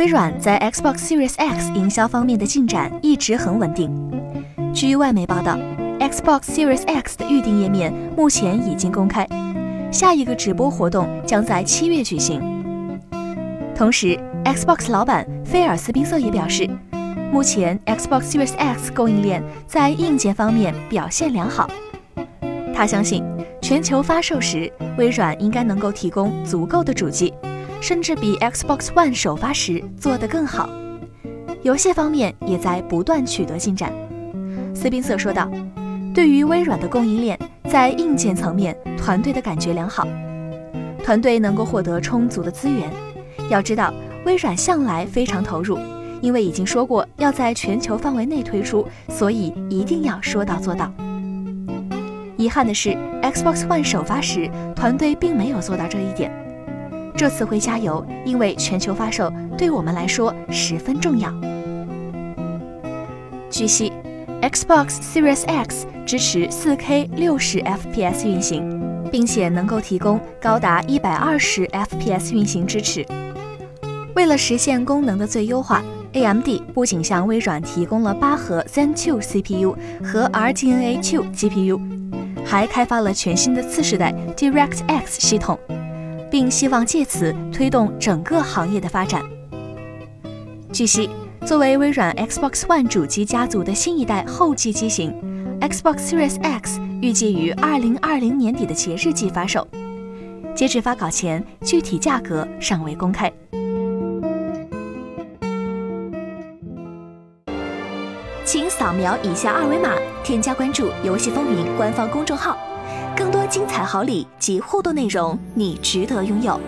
微软在 Xbox Series X 营销方面的进展一直很稳定。据外媒报道，Xbox Series X 的预订页面目前已经公开，下一个直播活动将在七月举行。同时，Xbox 老板菲尔·斯宾瑟也表示，目前 Xbox Series X 供应链在硬件方面表现良好。他相信，全球发售时，微软应该能够提供足够的主机。甚至比 Xbox One 首发时做得更好，游戏方面也在不断取得进展。斯宾瑟说道：“对于微软的供应链，在硬件层面，团队的感觉良好，团队能够获得充足的资源。要知道，微软向来非常投入，因为已经说过要在全球范围内推出，所以一定要说到做到。遗憾的是，Xbox One 首发时，团队并没有做到这一点。”这次会加油，因为全球发售对我们来说十分重要。据悉，Xbox Series X 支持 4K 60 FPS 运行，并且能够提供高达120 FPS 运行支持。为了实现功能的最优化，AMD 不仅向微软提供了八核 Zen 2 CPU 和 RDNA 2 GPU，还开发了全新的次世代 DirectX 系统。并希望借此推动整个行业的发展。据悉，作为微软 Xbox One 主机家族的新一代后继机型，Xbox Series X 预计于二零二零年底的节日季发售。截至发稿前，具体价格尚未公开。请扫描以下二维码，添加关注“游戏风云”官方公众号。更多精彩好礼及互动内容，你值得拥有。